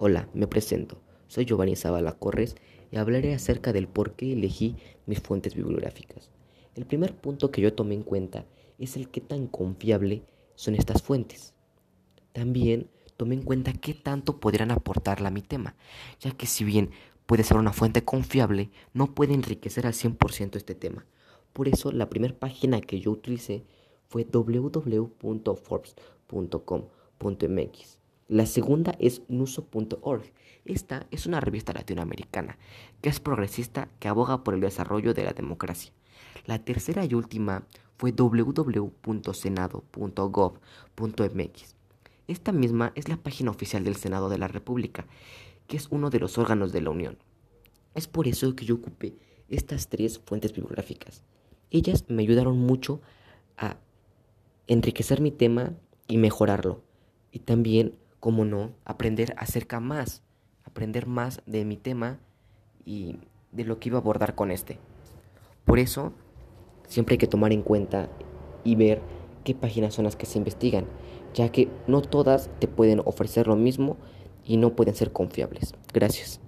Hola, me presento. Soy Giovanni Zavala Corres y hablaré acerca del por qué elegí mis fuentes bibliográficas. El primer punto que yo tomé en cuenta es el qué tan confiable son estas fuentes. También tomé en cuenta qué tanto podrían aportarle a mi tema, ya que si bien puede ser una fuente confiable, no puede enriquecer al 100% este tema. Por eso la primera página que yo utilicé fue www.forbes.com.mx la segunda es nuso.org. Esta es una revista latinoamericana que es progresista que aboga por el desarrollo de la democracia. La tercera y última fue www.senado.gov.mx. Esta misma es la página oficial del Senado de la República, que es uno de los órganos de la Unión. Es por eso que yo ocupé estas tres fuentes bibliográficas. Ellas me ayudaron mucho a enriquecer mi tema y mejorarlo. Y también como no, aprender acerca más, aprender más de mi tema y de lo que iba a abordar con este. Por eso, siempre hay que tomar en cuenta y ver qué páginas son las que se investigan, ya que no todas te pueden ofrecer lo mismo y no pueden ser confiables. Gracias.